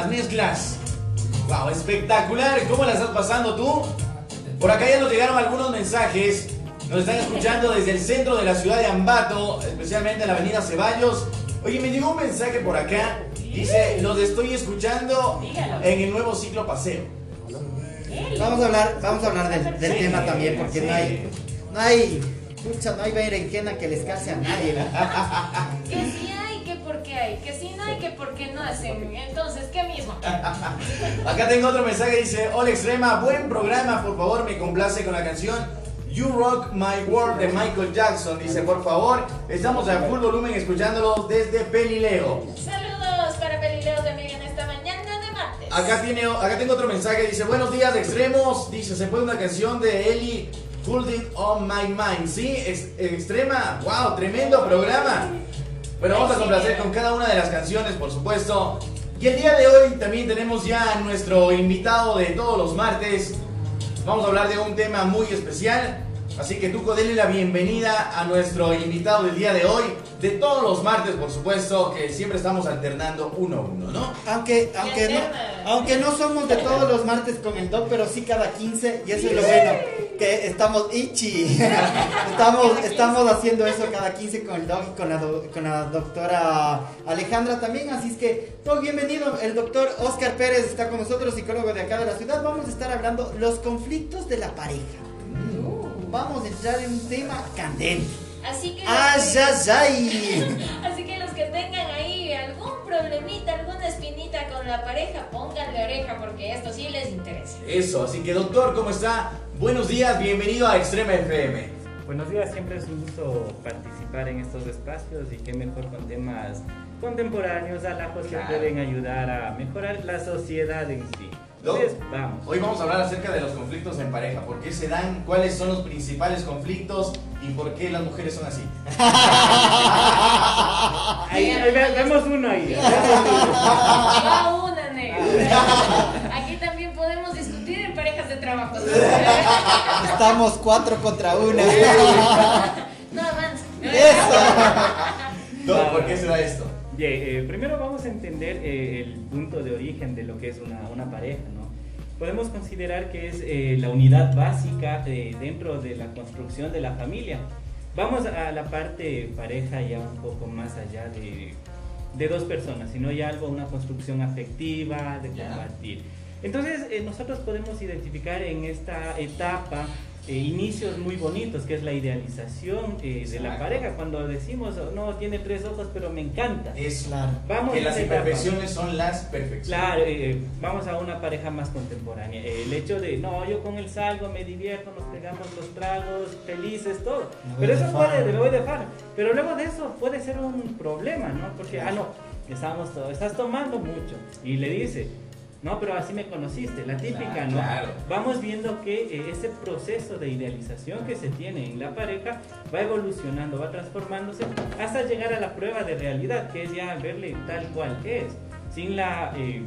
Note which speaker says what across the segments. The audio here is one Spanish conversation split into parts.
Speaker 1: Las mezclas. Wow, espectacular. ¿Cómo la estás pasando tú? Por acá ya nos llegaron algunos mensajes. Nos están escuchando desde el centro de la ciudad de Ambato, especialmente en la avenida Ceballos. Oye, me llegó un mensaje por acá. Dice, los estoy escuchando en el nuevo ciclo paseo.
Speaker 2: Vamos a hablar, vamos a hablar del, del
Speaker 1: Sí,
Speaker 2: tema también, porque
Speaker 1: sí.
Speaker 2: no hay, no hay, pucha, no hay berenjena que les case a nadie.
Speaker 3: por qué hay, que sí no hay, que por qué no hacen. Entonces, ¿qué mismo?
Speaker 1: Acá tengo otro mensaje, dice, hola Extrema, buen programa, por favor, me complace con la canción You Rock My World de Michael Jackson. Dice, por favor, estamos a full volumen escuchándolo desde Pelileo.
Speaker 3: Saludos para Pelileos de Miguel en esta mañana de martes.
Speaker 1: Acá, tiene, acá tengo otro mensaje, dice, buenos días extremos. Dice, se puede una canción de Ellie, Hold It On My Mind. Sí, ex- extrema, wow, tremendo programa. Bueno, vamos a complacer con cada una de las canciones, por supuesto. Y el día de hoy también tenemos ya a nuestro invitado de todos los martes. Vamos a hablar de un tema muy especial. Así que Tuco, denle la bienvenida a nuestro invitado del día de hoy. De todos los martes, por supuesto, que siempre estamos alternando uno a uno, ¿no?
Speaker 2: Aunque, aunque no, aunque no somos de todos los martes con el doc, pero sí cada 15, y eso es lo bueno, que estamos ichi. Estamos, estamos haciendo eso cada 15 con el doc y con la, do- con la doctora Alejandra también, así es que, doc, bienvenido. El doctor Oscar Pérez está con nosotros, psicólogo de acá de la ciudad. Vamos a estar hablando los conflictos de la pareja. Vamos a entrar en un tema candente.
Speaker 3: Así que,
Speaker 2: ¡Ay,
Speaker 3: los que,
Speaker 2: ay, ay!
Speaker 3: así que los que tengan ahí algún problemita, alguna espinita con la pareja, pónganle oreja porque esto sí les interesa.
Speaker 1: Eso, así que doctor, ¿cómo está? Buenos días, bienvenido a Extrema FM.
Speaker 4: Buenos días, siempre es un gusto participar en estos espacios y qué mejor con temas contemporáneos, alajos que
Speaker 1: Claro.
Speaker 4: pueden ayudar a mejorar la sociedad en sí.
Speaker 1: Doc,
Speaker 4: Entonces, vamos.
Speaker 1: Hoy vamos a hablar acerca de los conflictos en pareja. ¿Por qué se dan? ¿Cuáles son los principales conflictos? ¿Y por qué las mujeres son así?
Speaker 4: Ahí, ahí ve- vemos uno ahí.
Speaker 3: Va una, negro. Aquí también podemos discutir en parejas de trabajo.
Speaker 2: Estamos cuatro contra una.
Speaker 3: No avanza.
Speaker 2: ¡Eso!
Speaker 1: Doc, ¿por qué se da esto?
Speaker 4: Bien, eh, primero vamos a entender eh, el punto de origen de lo que es una, una pareja, ¿no? Podemos considerar que es eh, la unidad básica eh, dentro de la construcción de la familia. Vamos a la parte pareja ya un poco más allá de, de dos personas, sino ya algo, una construcción afectiva, de compartir. Entonces, eh, nosotros podemos identificar en esta etapa eh, inicios muy bonitos, que es la idealización eh, de la pareja. Cuando decimos, "Oh, no, tiene tres ojos, pero me encanta.
Speaker 1: Es
Speaker 2: Claro.
Speaker 4: Vamos
Speaker 1: que
Speaker 4: a
Speaker 1: las imperfecciones son las perfecciones.
Speaker 4: Claro, eh, vamos a una pareja más contemporánea. Eh, El hecho de, no, yo con él salgo, me divierto, nos pegamos los tragos, felices, todo.
Speaker 2: Me
Speaker 4: Pero eso puede, me voy de farra. Pero luego de eso puede ser un problema, ¿no? Porque, ah, no, estamos todos, estás tomando mucho. Y le dice, no, pero así me conociste, la típica, ¿no?
Speaker 1: claro.
Speaker 4: Vamos viendo que eh, ese proceso de idealización que se tiene en la pareja va evolucionando, va transformándose hasta llegar a la prueba de realidad, que es ya verle tal cual es, sin la eh,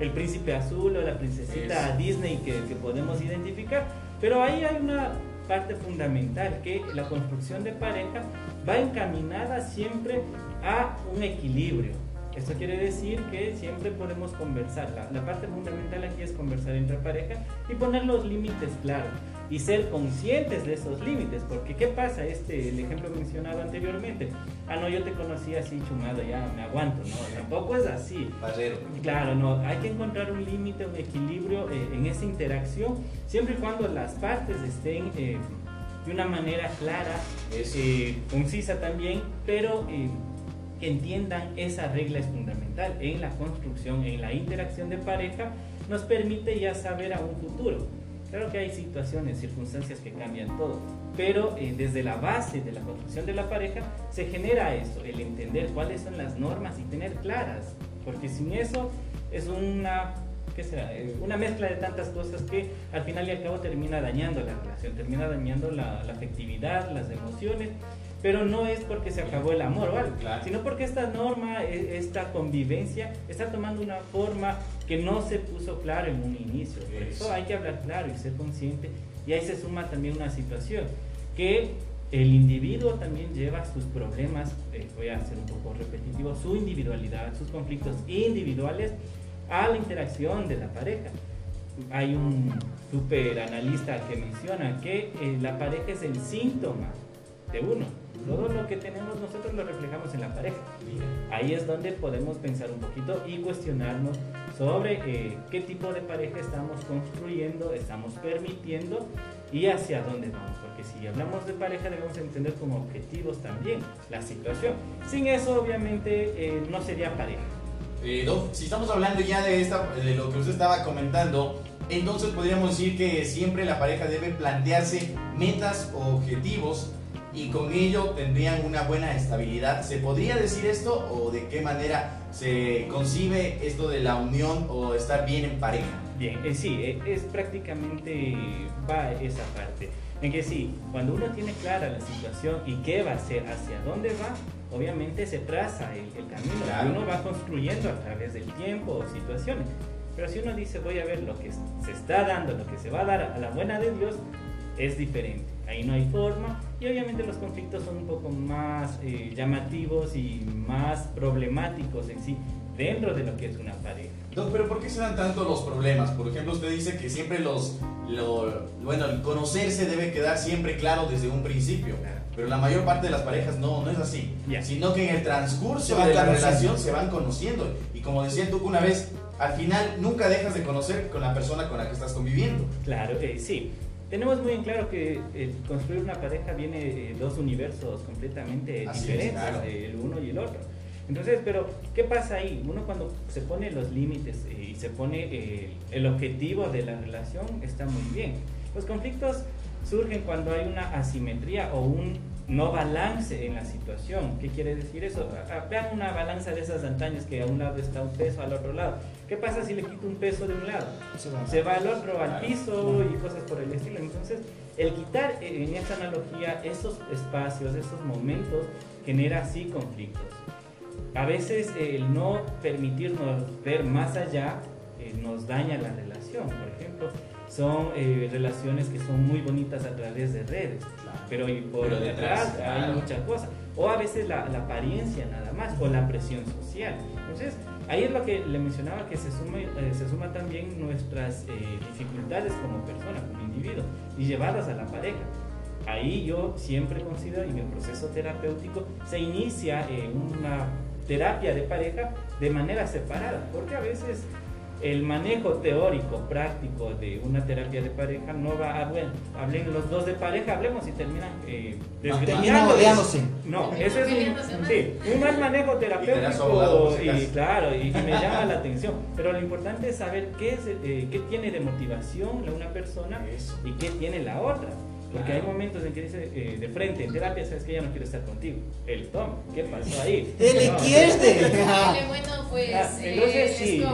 Speaker 4: el príncipe azul o la princesita
Speaker 1: Eso.
Speaker 4: Disney que, que podemos identificar. Pero ahí hay una parte fundamental, que la construcción de pareja va encaminada siempre a un equilibrio. Esto quiere decir que siempre podemos conversar. La, la parte fundamental aquí es conversar entre pareja y poner los límites claros y ser conscientes de esos límites. Porque ¿qué pasa? Este, el ejemplo mencionado anteriormente. Ah, no, yo te conocí así chumado, ya me aguanto. No, tampoco es así.
Speaker 1: Barrero.
Speaker 4: Claro, no, hay que encontrar un límite, un equilibrio eh, en esa interacción, siempre y cuando las partes estén eh, de una manera clara, eh, concisa también, pero eh, que entiendan esa regla es fundamental en la construcción, en la interacción de pareja, nos permite ya saber a un futuro. Claro que hay situaciones, circunstancias que cambian todo, pero eh, desde la base de la construcción de la pareja se genera eso, el entender cuáles son las normas y tener claras, porque sin eso es una, ¿qué será? Eh, una mezcla de tantas cosas que al final y al cabo termina dañando la relación, termina dañando la, la afectividad, las emociones, pero no es porque se acabó el amor algo,
Speaker 1: Claro.
Speaker 4: sino porque esta norma, e- esta convivencia está tomando una forma que no se puso claro en un inicio. Por
Speaker 1: Eso.
Speaker 4: eso hay que hablar claro y ser consciente. Y ahí se suma también una situación que el individuo también lleva sus problemas, eh, voy a ser un poco repetitivo, su individualidad, sus conflictos individuales a la interacción de la pareja. Hay un super analista que menciona que eh, la pareja es el síntoma de uno. Todo lo que tenemos nosotros lo reflejamos en la pareja. Ahí es donde podemos pensar un poquito y cuestionarnos sobre eh, qué tipo de pareja estamos construyendo, estamos permitiendo y hacia dónde vamos. Porque si hablamos de pareja debemos entender como objetivos también la situación. Sin eso obviamente eh, no sería pareja.
Speaker 1: Eh, si estamos hablando ya de, esta, de lo que usted estaba comentando, entonces podríamos decir que siempre la pareja debe plantearse metas o objetivos y con ello tendrían una buena estabilidad. ¿Se podría decir esto o de qué manera se concibe esto de la unión o estar bien en pareja?
Speaker 4: Bien, eh, sí, eh, es prácticamente va esa parte. En que sí, cuando uno tiene clara la situación y qué va a hacer, hacia dónde va, obviamente se traza el, camino uno va construyendo a través del tiempo o situaciones. Pero si uno dice voy a ver lo que se está dando, lo que se va a dar a la buena de Dios, es diferente. Ahí no hay forma y obviamente los conflictos son un poco más eh, llamativos y más problemáticos en sí dentro de lo que es una pareja.
Speaker 1: pero ¿por qué se dan tanto los problemas? Por ejemplo, usted dice que siempre los, bueno, el conocerse debe quedar siempre claro desde un principio. Pero la mayor parte de las parejas no, no es así. Sino que en el transcurso de la relación se van conociendo. Y como decía tú una vez, al final nunca dejas de conocer con la persona con la que estás conviviendo.
Speaker 4: Claro, eh, sí tenemos muy en claro que eh, construir una pareja viene de dos universos completamente diferentes, el uno y el otro. Entonces, pero, ¿qué pasa ahí? Uno cuando se pone los límites eh, y se pone eh, el objetivo de la relación, está muy bien. Los conflictos surgen cuando hay una asimetría o un no balance en la situación. ¿Qué quiere decir eso? Vean una balanza de esas antañas que a un lado está un peso, al otro lado. ¿Qué pasa si le quito un peso de un lado? Se va, al otro, al piso y cosas por el estilo. Entonces, el quitar en esta analogía esos espacios, esos momentos, genera así conflictos. A veces el no permitirnos ver más allá eh, nos daña la relación. Por ejemplo, son eh, relaciones que son muy bonitas a través de redes, pero por detrás, hay muchas cosas. O a veces la, apariencia nada más, o la presión social. Entonces, ahí es lo que le mencionaba, que se suma, eh, se suma también nuestras eh, dificultades como persona, como individuo, y llevadas a la pareja. Ahí yo siempre considero, en el proceso terapéutico, se inicia una terapia de pareja de manera separada, porque a veces el manejo teórico, práctico de una terapia de pareja no va a, bueno, hablen los dos de pareja, hablemos y terminan eh, No, eso es un, sí, un mal manejo terapéutico y claro, y, me llama la atención. Pero lo importante es saber qué, es, eh, qué tiene de motivación una persona y qué tiene la otra. Porque hay momentos en que dice eh, de frente, en terapia, sabes que ella no quiere estar contigo. El Tom, ¿qué pasó ahí?
Speaker 2: Él quiere.
Speaker 3: bueno, pues.
Speaker 4: Ah, entonces sí, sí,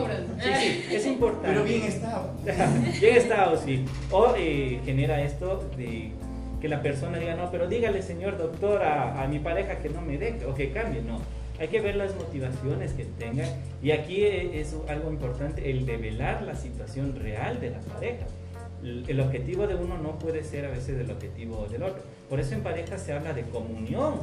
Speaker 4: sí, es importante.
Speaker 1: Pero bien estado.
Speaker 4: bien estado, sí. O eh, genera esto de que la persona diga, no, pero dígale, señor doctor, a, a mi pareja que no me deje o que cambie. No, hay que ver las motivaciones que tengan. Y aquí eh, es algo importante, el develar la situación real de la pareja el objetivo de uno no puede ser a veces el objetivo del otro. Por eso en pareja se habla de comunión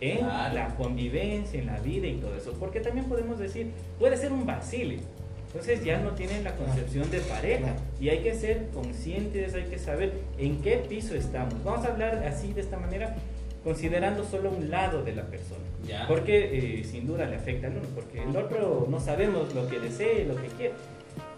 Speaker 4: en la convivencia, en la vida y todo eso. Porque también podemos decir, puede ser un vacile. Entonces ya no tienen la concepción de pareja y hay que ser conscientes, hay que saber en qué piso estamos. Vamos a hablar así de esta manera considerando solo un lado de la persona. Porque eh, sin duda le afecta al uno, porque el otro no sabemos lo que desee, lo que quiere.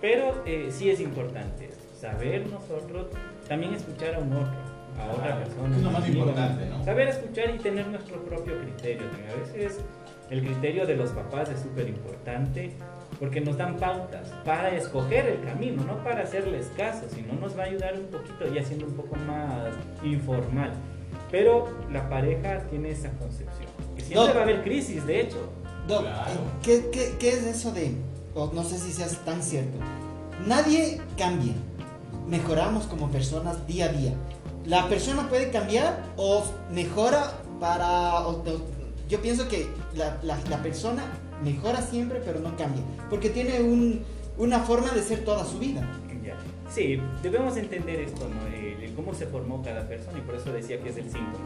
Speaker 4: Pero eh, sí es importante saber nosotros también escuchar a un otro, a otra persona.
Speaker 1: Es lo más importante, ¿no?
Speaker 4: Saber escuchar y tener nuestro propio criterio. A veces el criterio de los papás es súper importante porque nos dan pautas para escoger el camino, no para hacerles caso, sino nos va a ayudar un poquito y haciendo un poco más informal. Pero la pareja tiene esa concepción. Que siempre va a haber crisis, de hecho.
Speaker 2: ¿qué, qué, qué es eso de, no sé si sea tan cierto, nadie cambia, mejoramos como personas día a día. La persona puede cambiar o mejora para... yo pienso que la, la, persona mejora siempre pero no cambia, porque tiene un, una forma de ser toda su vida.
Speaker 4: Sí, debemos entender esto, ¿no? El, cómo se formó cada persona y por eso decía que es el síntoma.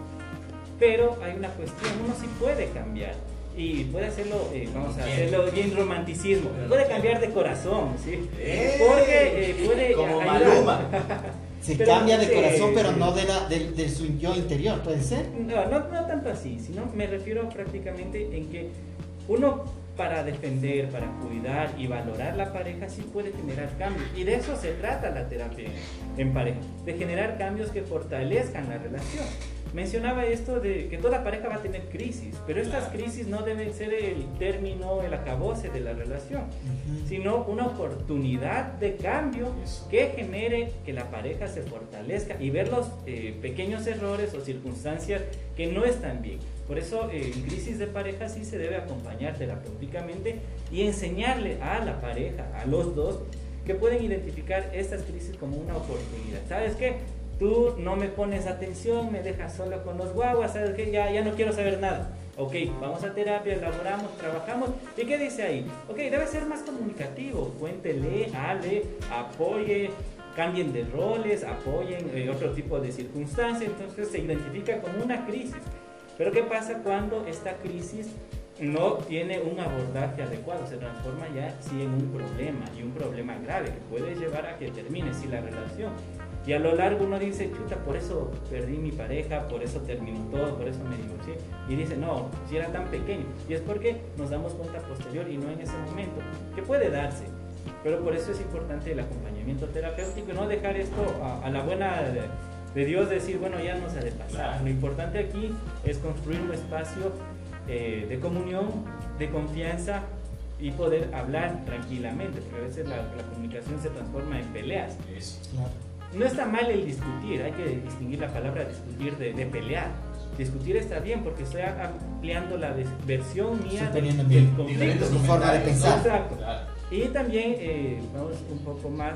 Speaker 4: Pero hay una cuestión, uno sí puede cambiar y puede hacerlo, eh, vamos a hacerlo bien romanticismo, puede cambiar de corazón, ¿sí?
Speaker 1: ¡Eh!
Speaker 4: Porque eh, puede
Speaker 1: Como
Speaker 4: ayudar.
Speaker 1: Maluma.
Speaker 2: Se
Speaker 4: Pero
Speaker 2: cambia
Speaker 4: no
Speaker 2: de corazón, pero no de, la, de, de su yo interior, ¿puede ser?
Speaker 4: No, no, no tanto así, sino me refiero prácticamente en que uno para defender, para cuidar y valorar la pareja sí puede generar cambios. Y de eso se trata la terapia en pareja, de generar cambios que fortalezcan la relación. Mencionaba esto de que toda pareja va a tener crisis, pero estas crisis no deben ser el término, el acabose de la relación, sino una oportunidad de cambio
Speaker 1: Eso.
Speaker 4: que genere que la pareja se fortalezca y ver los eh, pequeños errores o circunstancias que no están bien. Por eso eh, en crisis de pareja sí se debe acompañar terapéuticamente y enseñarle a la pareja, a los dos, que pueden identificar estas crisis como una oportunidad. ¿Sabes qué? Tú no me pones atención, me dejas solo con los guaguas, ¿sabes qué? Ya, ya no quiero saber nada. Ok, vamos a terapia, elaboramos, trabajamos. ¿Y qué dice ahí? Ok, debe ser más comunicativo. Cuéntele, hable, apoye, cambien de roles, apoyen eh, otro tipo de circunstancias. Entonces se identifica como una crisis. Pero ¿qué pasa cuando esta crisis no tiene un abordaje adecuado? Se transforma ya sí en un problema y un problema grave que puede llevar a que termine sí la relación. Y a lo largo uno dice, chuta, por eso perdí mi pareja, por eso terminó todo, por eso me divorcié. Y dice, no, si era tan pequeño. Y es porque nos damos cuenta posterior y no en ese momento, que puede darse. Pero por eso es importante el acompañamiento terapéutico y no dejar esto a, a la buena de, de Dios, decir, bueno, ya no se ha de pasar. Lo importante aquí es construir un espacio eh, de comunión, de confianza y poder hablar tranquilamente, porque a veces la, la comunicación se transforma en peleas.
Speaker 1: Eso.
Speaker 2: Claro.
Speaker 4: No está mal el discutir, hay que distinguir la palabra discutir de, de pelear. Discutir está bien porque estoy ampliando la versión mía
Speaker 2: Estoy
Speaker 4: del, del conflicto.
Speaker 2: Mi forma de pensar.
Speaker 1: ¿no?
Speaker 4: Exacto.
Speaker 1: Claro.
Speaker 4: Y también, eh, vamos un poco más,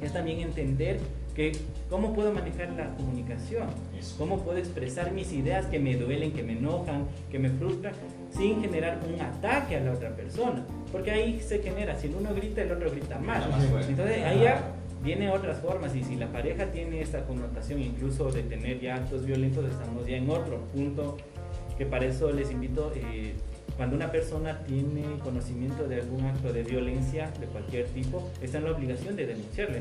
Speaker 4: es también entender que cómo puedo manejar la comunicación,
Speaker 1: Eso.
Speaker 4: cómo puedo expresar mis ideas que me duelen, que me enojan, que me frustran, sin generar un ataque a la otra persona. Porque ahí se genera, si el uno grita, el otro grita más. Entonces ahí ya viene otras formas y si la pareja tiene esta connotación incluso de tener ya actos violentos, estamos ya en otro punto que para eso les invito, eh, cuando una persona tiene conocimiento de algún acto de violencia de cualquier tipo, está en la obligación de denunciarle.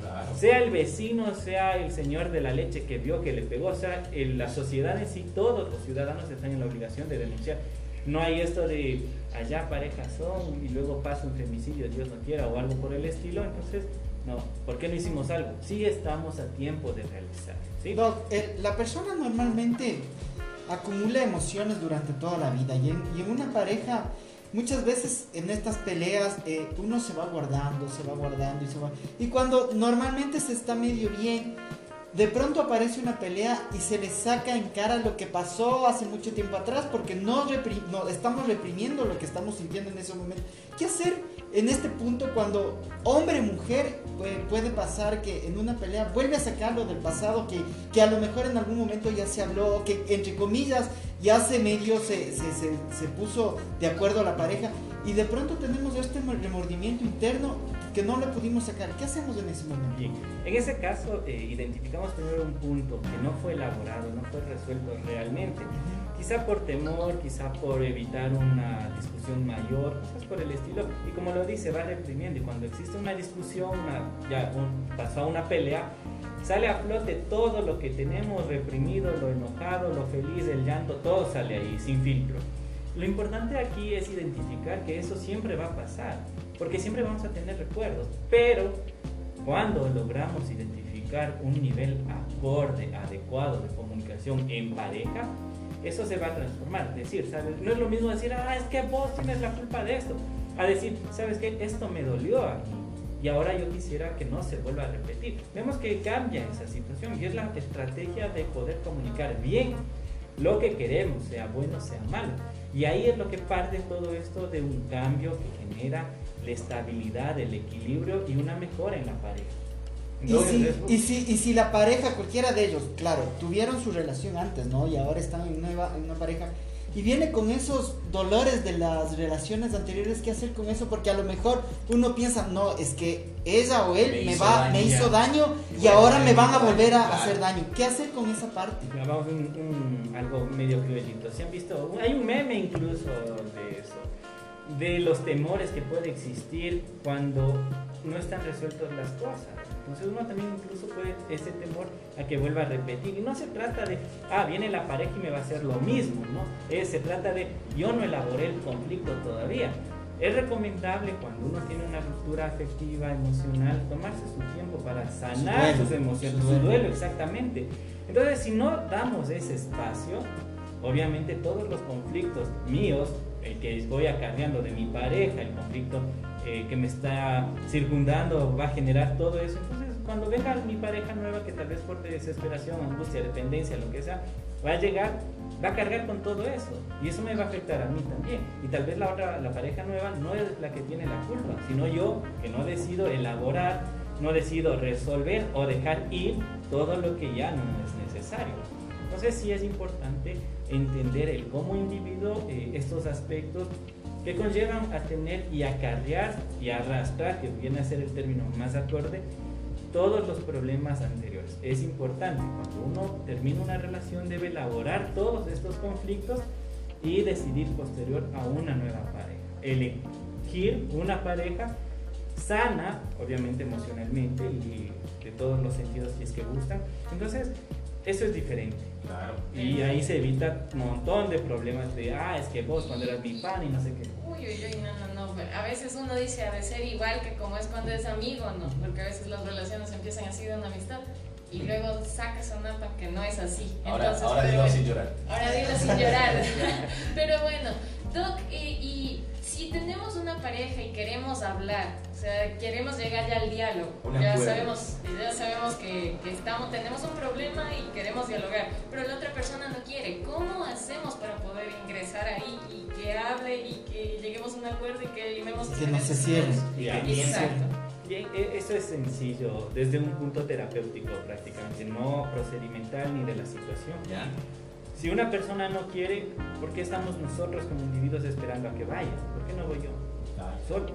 Speaker 1: Claro.
Speaker 4: Sea el vecino, sea el señor de la leche que vio que le pegó, sea en la sociedad en sí, todos los ciudadanos están en la obligación de denunciar. No hay esto de allá parejas son y luego pasa un femicidio, Dios no quiera, o algo por el estilo. Entonces, no, ¿por qué no hicimos algo? Sí estamos a tiempo de realizar.
Speaker 2: Doc, eh, la persona normalmente acumula emociones durante toda la vida y en, y en una pareja muchas veces en estas peleas eh, uno se va guardando, se va guardando y se va... Y cuando normalmente se está medio bien, de pronto aparece una pelea y se le saca en cara lo que pasó hace mucho tiempo atrás porque no, estamos reprimiendo lo que estamos sintiendo en ese momento. ¿Qué hacer en este punto cuando hombre mujer puede, pasar que en una pelea vuelve a sacarlo del pasado que, a lo mejor en algún momento ya se habló, que entre comillas ya se medio se, se, se, puso de acuerdo la pareja y de pronto tenemos este remordimiento interno que no le pudimos sacar. ¿Qué hacemos en ese momento?
Speaker 4: Bien, en ese caso eh, identificamos primero un punto que no fue elaborado, no fue resuelto realmente. Quizá por temor, quizá por evitar una discusión mayor, cosas por el estilo. Y como lo dice, va reprimiendo. Y cuando existe una discusión, una- ya un- pasó a una pelea, sale a flote todo lo que tenemos reprimido, lo enojado, lo feliz, el llanto, todo sale ahí, sin filtro. Lo importante aquí es identificar que eso siempre va a pasar, porque siempre vamos a tener recuerdos, pero cuando logramos identificar un nivel acorde, adecuado de comunicación en pareja, eso se va a transformar. Es decir, ¿sabes? no es lo mismo decir, ah, es que vos tienes la culpa de esto, a decir, ¿sabes qué? Esto me dolió a mí y ahora yo quisiera que no se vuelva a repetir. Vemos que cambia esa situación y es la estrategia de poder comunicar bien lo que queremos, sea bueno, sea malo. Y ahí es lo que parte todo esto de un cambio que genera la estabilidad, el equilibrio y una mejora en la pareja.
Speaker 2: Y si, y, si, y si la pareja, cualquiera de ellos, claro, tuvieron su relación antes, ¿no? Y ahora están en una, en una pareja. y viene con esos dolores de las relaciones anteriores, ¿qué hacer con eso? Porque a lo mejor uno piensa, no, es que ella o él me, va, me hizo daño y, ahora me van a volver a hacer daño. ¿Qué hacer con esa parte?
Speaker 4: Vamos un, algo medio cruelito. ¿Se han visto? Hay un meme incluso de eso de los temores que puede existir cuando no están resueltas las cosas. Entonces uno también incluso puede ese temor a que vuelva a repetir. Y no se trata de, ah, viene la pareja y me va a hacer lo mismo, ¿no? se trata de, yo no elaboré el conflicto todavía. Es recomendable cuando uno tiene una ruptura afectiva, emocional, tomarse su tiempo para sanar sus emociones, su duelo, exactamente. Entonces, si no damos ese espacio, obviamente todos los conflictos míos el que voy acarreando de mi pareja, el conflicto eh, que me está circundando va a generar todo eso. Entonces, cuando venga mi pareja nueva, que tal vez por desesperación, angustia, dependencia, lo que sea, va a llegar, va a cargar con todo eso. Y eso me va a afectar a mí también. Y tal vez la otra, la pareja nueva no es la que tiene la culpa, sino yo que no decido elaborar, no decido resolver o dejar ir todo lo que ya no es necesario. Entonces sí es importante entender el como individuo eh, estos aspectos que conllevan a tener y acarrear y arrastrar, que viene a ser el término más acorde, todos los problemas anteriores. Es importante, cuando uno termina una relación debe elaborar todos estos conflictos y decidir posterior a una nueva pareja. Elegir una pareja sana, obviamente emocionalmente y de todos los sentidos si es que gustan. Entonces, eso es diferente.
Speaker 1: Claro.
Speaker 4: Y ahí se evita un montón de problemas de, ah, es que vos cuando eras mi pan y no sé qué.
Speaker 3: Uy, uy, uy, no, no, no. A veces uno dice, ha de ser igual que como es cuando es amigo, ¿no? Porque a veces las relaciones empiezan así de una amistad y luego sacas una nota que no es así.
Speaker 1: Ahora, Entonces, ahora dilo sin llorar.
Speaker 3: Ahora dilo sin llorar. pero bueno, Doc, y si tenemos una pareja y queremos hablar, o sea, queremos llegar ya al diálogo, ya sabemos, ya sabemos que, estamos, tenemos un problema y queremos dialogar, pero la otra persona no quiere. ¿Cómo hacemos para poder ingresar ahí y que hable y que lleguemos a un acuerdo y que eliminemos
Speaker 2: que no se cierre?
Speaker 3: Exacto.
Speaker 4: Bien, e, eso es sencillo, desde un punto terapéutico prácticamente, no procedimental ni de la situación.
Speaker 1: ¿Ya?
Speaker 4: Si una persona no quiere, ¿por qué estamos nosotros como individuos esperando a que vaya? ¿Por qué no voy yo?
Speaker 1: Solo.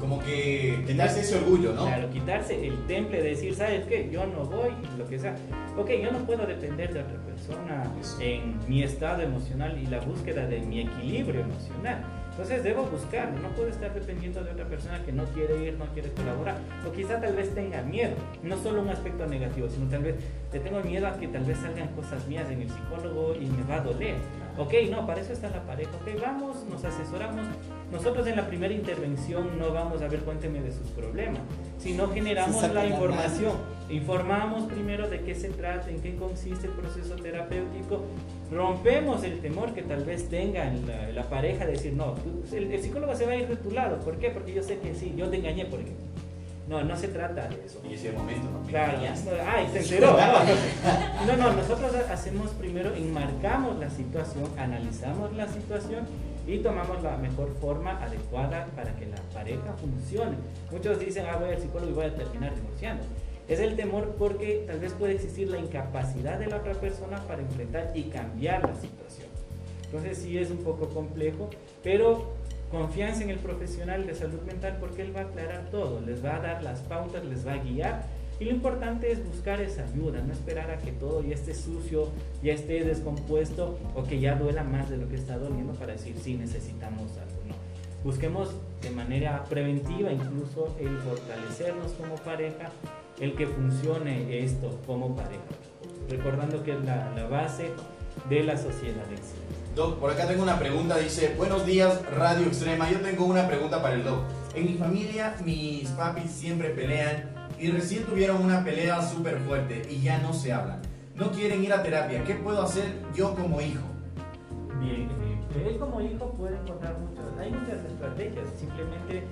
Speaker 1: Como que quitarse ese orgullo, ¿no?
Speaker 4: Claro, quitarse el temple de decir, ¿sabes qué? Yo no voy, lo que sea. Ok, yo no puedo depender de otra persona en mi estado emocional y la búsqueda de mi equilibrio emocional. Entonces debo buscarlo, no puedo estar dependiendo de otra persona que no quiere ir, no quiere colaborar, o quizá tal vez tenga miedo, no solo un aspecto negativo, sino tal vez le tengo miedo a que tal vez salgan cosas mías en el psicólogo y me va a doler. Ok, no, para eso está la pareja, ok, vamos, nos asesoramos. Nosotros en la primera intervención no vamos a ver, cuénteme de sus problemas, sino generamos la información. Informamos primero de qué se trata, en qué consiste el proceso terapéutico, rompemos el temor que tal vez tenga la, la pareja de decir, no, el, psicólogo se va a ir de tu lado. ¿Por qué? Porque yo sé que sí, yo te engañé, por ejemplo. No, no se trata de eso.
Speaker 1: Y ese momento, ¿no?
Speaker 4: Claro, ya. Ay, se enteró. No, no, nosotros hacemos primero, enmarcamos la situación, analizamos la situación y tomamos la mejor forma adecuada para que la pareja funcione. Muchos dicen, ah, voy al psicólogo y voy a terminar divorciando. Es el temor porque tal vez puede existir la incapacidad de la otra persona para enfrentar y cambiar la situación. Entonces sí es un poco complejo, pero confianza en el profesional de salud mental porque él va a aclarar todo, les va a dar las pautas, les va a guiar. Y lo importante es buscar esa ayuda, no esperar a que todo ya esté sucio, ya esté descompuesto o que ya duela más de lo que está doliendo para decir sí necesitamos algo. No. Busquemos de manera preventiva incluso el fortalecernos como pareja, el que funcione esto como pareja. Recordando que es la, la base de la sociedad excelente.
Speaker 1: Doc, por acá tengo una pregunta, dice, buenos días Radio Extrema, yo tengo una pregunta para el Doc. En mi familia mis papis siempre pelean y recién tuvieron una pelea súper fuerte y ya no se hablan. No quieren ir a terapia, ¿qué puedo hacer yo como hijo?
Speaker 4: Bien, eh, él como hijo puede encontrar muchas, hay muchas estrategias, simplemente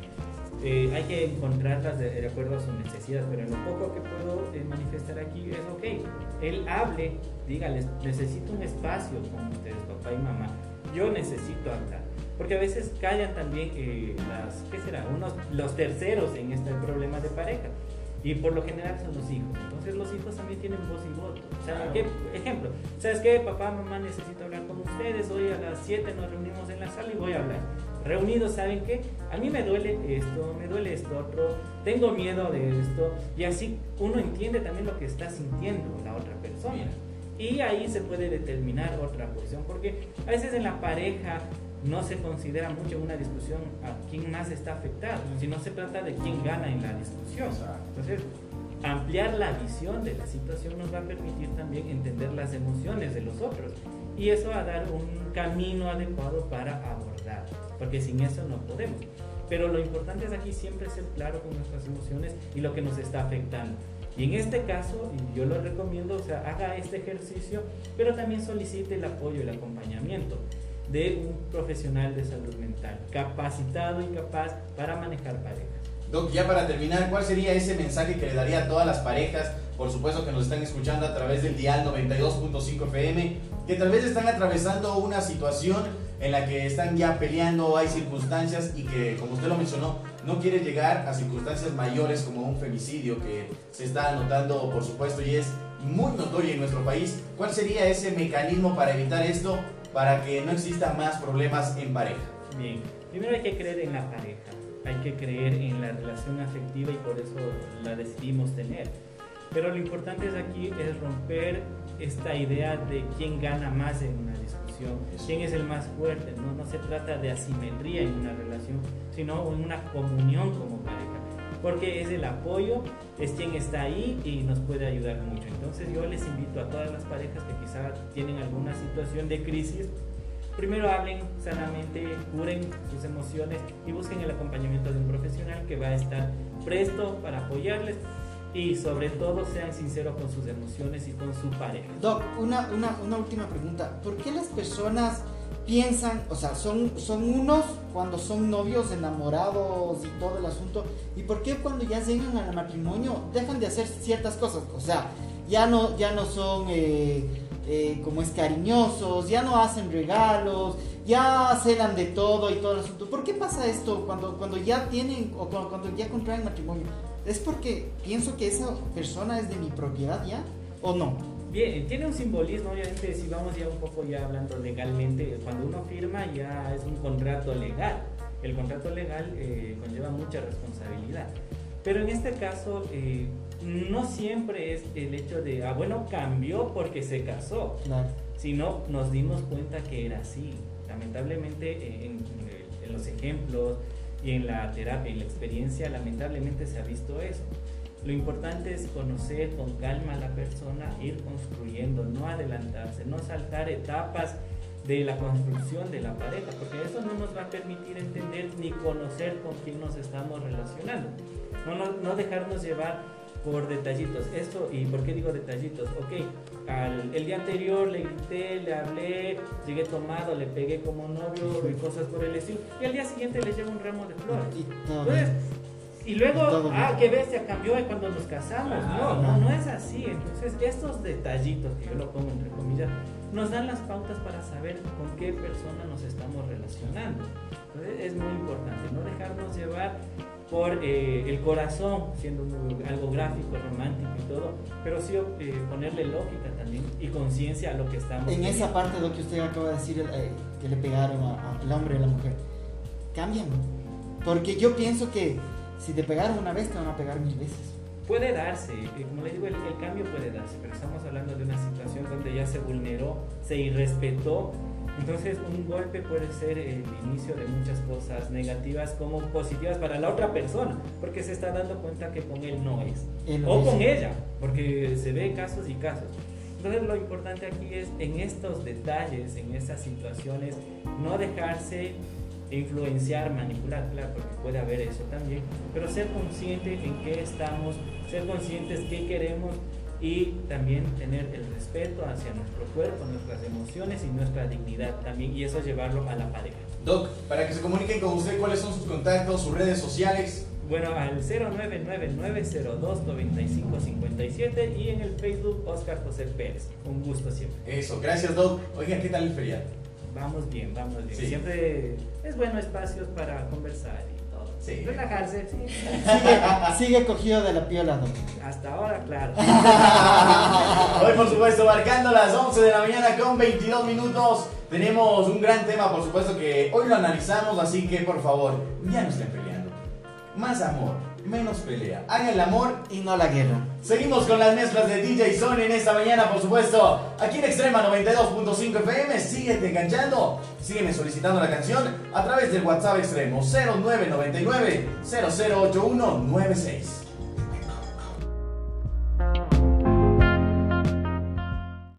Speaker 4: eh, hay que encontrarlas de, acuerdo a sus necesidades, pero lo poco que puedo eh, manifestar aquí es, ok, él hable, dígales, necesito un espacio con ustedes, papá y mamá, yo necesito hablar. Porque a veces callan también eh, las, ¿qué será? Unos, los terceros en este problema de pareja. Y por lo general son los hijos. Entonces los hijos también tienen voz y voto. O sea, ¿qué, ejemplo, ¿sabes qué? Papá, mamá, necesito hablar con ustedes. Hoy a las 7 nos reunimos en la sala y voy a hablar. Reunidos, ¿saben qué? A mí me duele esto, me duele esto otro, tengo miedo de esto. Y así uno entiende también lo que está sintiendo la otra persona. Y ahí se puede determinar otra posición, porque a veces en la pareja no se considera mucho una discusión a quién más está afectado, sino se trata de quién gana en la discusión. Entonces, ampliar la visión de la situación nos va a permitir también entender las emociones de los otros y eso va a dar un camino adecuado para abordar, porque sin eso no podemos. Pero lo importante es aquí siempre ser claro con nuestras emociones y lo que nos está afectando. Y en este caso, yo lo recomiendo, o sea, haga este ejercicio, pero también solicite el apoyo y el acompañamiento de un profesional de salud mental, capacitado y capaz para manejar parejas.
Speaker 1: Doc, ya para terminar, ¿cuál sería ese mensaje que le daría a todas las parejas, por supuesto que nos están escuchando a través del dial 92.5 FM, que tal vez están atravesando una situación en la que están ya peleando, hay circunstancias y que, como usted lo mencionó, no quiere llegar a circunstancias mayores como un femicidio que se está anotando, por supuesto, y es muy notorio en nuestro país. ¿Cuál sería ese mecanismo para evitar esto, para que no existan más problemas en pareja?
Speaker 4: Bien, primero hay que creer en la pareja, hay que creer en la relación afectiva y por eso la decidimos tener. Pero lo importante es aquí es romper esta idea de quién gana más en una discusión, quién es el más fuerte. ¿no? no se trata de asimetría en una relación, sino en una comunión como pareja. Porque es el apoyo, es quien está ahí y nos puede ayudar mucho. Entonces yo les invito a todas las parejas que quizá tienen alguna situación de crisis, primero hablen sanamente, curen sus emociones y busquen el acompañamiento de un profesional que va a estar presto para apoyarles y sobre todo sean sinceros con sus emociones y con su pareja.
Speaker 2: Doc, una, una, una última pregunta. ¿Por qué las personas piensan, o sea, son, son unos cuando son novios, enamorados y todo el asunto? ¿Y por qué cuando ya llegan al matrimonio dejan de hacer ciertas cosas? O sea, ya no, ya no son... Eh, eh, como es cariñosos, ya no hacen regalos, ya celan de todo y todo el asunto. ¿Por qué pasa esto cuando, cuando ya tienen o cuando, cuando ya contraen matrimonio? ¿Es porque pienso que esa persona es de mi propiedad ya o no?
Speaker 4: Tiene un simbolismo, obviamente, si vamos ya un poco ya hablando legalmente, cuando uno firma ya es un contrato legal. El contrato legal eh, conlleva mucha responsabilidad. Pero en este caso, eh, no siempre es el hecho de, ah, bueno, cambió porque se casó, sino nos dimos cuenta que era así. Lamentablemente, eh, en, en los ejemplos, y en la terapia y la experiencia lamentablemente se ha visto eso. Lo importante es conocer con calma a la persona, ir construyendo, no adelantarse, no saltar etapas de la construcción de la pareja, porque eso no nos va a permitir entender ni conocer con quién nos estamos relacionando. No, no, no dejarnos llevar por detallitos. Esto, ¿y por qué digo detallitos? Ok, al, el día anterior le grité, le hablé, llegué tomado, le pegué como novio y cosas por el estilo. Y al día siguiente le llevo un ramo de flores. Entonces, y luego, ah, qué bestia, cambió cuando nos casamos. No, no, no es así. Entonces, estos detallitos, que yo lo pongo entre comillas, nos dan las pautas para saber con qué persona nos estamos relacionando. Entonces, es muy importante no dejarnos llevar por eh, el corazón, siendo algo gráfico, romántico y todo, pero sí eh, ponerle lógica también y conciencia a lo que estamos
Speaker 2: En esa parte de lo que usted acaba de decir, eh, que le pegaron al hombre y a la mujer, cambian. Porque yo pienso que si te pegaron una vez, te van a pegar mil veces.
Speaker 4: Puede darse, como le digo, el, el cambio puede darse, pero estamos hablando de una situación donde ya se vulneró, se irrespetó entonces un golpe puede ser el inicio de muchas cosas negativas como positivas para la otra persona, porque se está dando cuenta que con él no es. o con ella, porque se ve casos y casos. Entonces lo importante aquí es en estos detalles, en estas situaciones, no dejarse influenciar, manipular, claro, porque puede haber eso también, pero ser consciente en qué estamos, ser conscientes qué queremos y también tener el respeto hacia nuestro cuerpo, nuestras emociones y nuestra dignidad también y eso llevarlo a la pareja.
Speaker 1: Doc, para que se comuniquen con usted, ¿cuáles son sus contactos, sus redes sociales?
Speaker 4: Bueno, al 0999029557 y en el Facebook Oscar José Pérez. Un gusto siempre.
Speaker 1: Eso, gracias Doc. Oiga, ¿qué tal el feriado?
Speaker 4: Vamos bien, vamos bien. Siempre es bueno espacios para conversar Sí. Relajarse, sí.
Speaker 2: Sigue, sigue cogido de la piola, don.
Speaker 4: Hasta ahora, claro.
Speaker 1: Hoy, por supuesto, marcando las 11 de la mañana con 22 minutos. Tenemos un gran tema, por supuesto, que hoy lo analizamos, así que por favor, ya no estén peleando. Más amor, menos pelea. Hagan el amor
Speaker 2: y no la guerra.
Speaker 1: Seguimos con las mezclas de DJ Sony en esta mañana, por supuesto. Aquí en Extrema 92.5 FM. Síguete enganchando. Sígueme solicitando la canción a través del WhatsApp Extremo 0999 008196.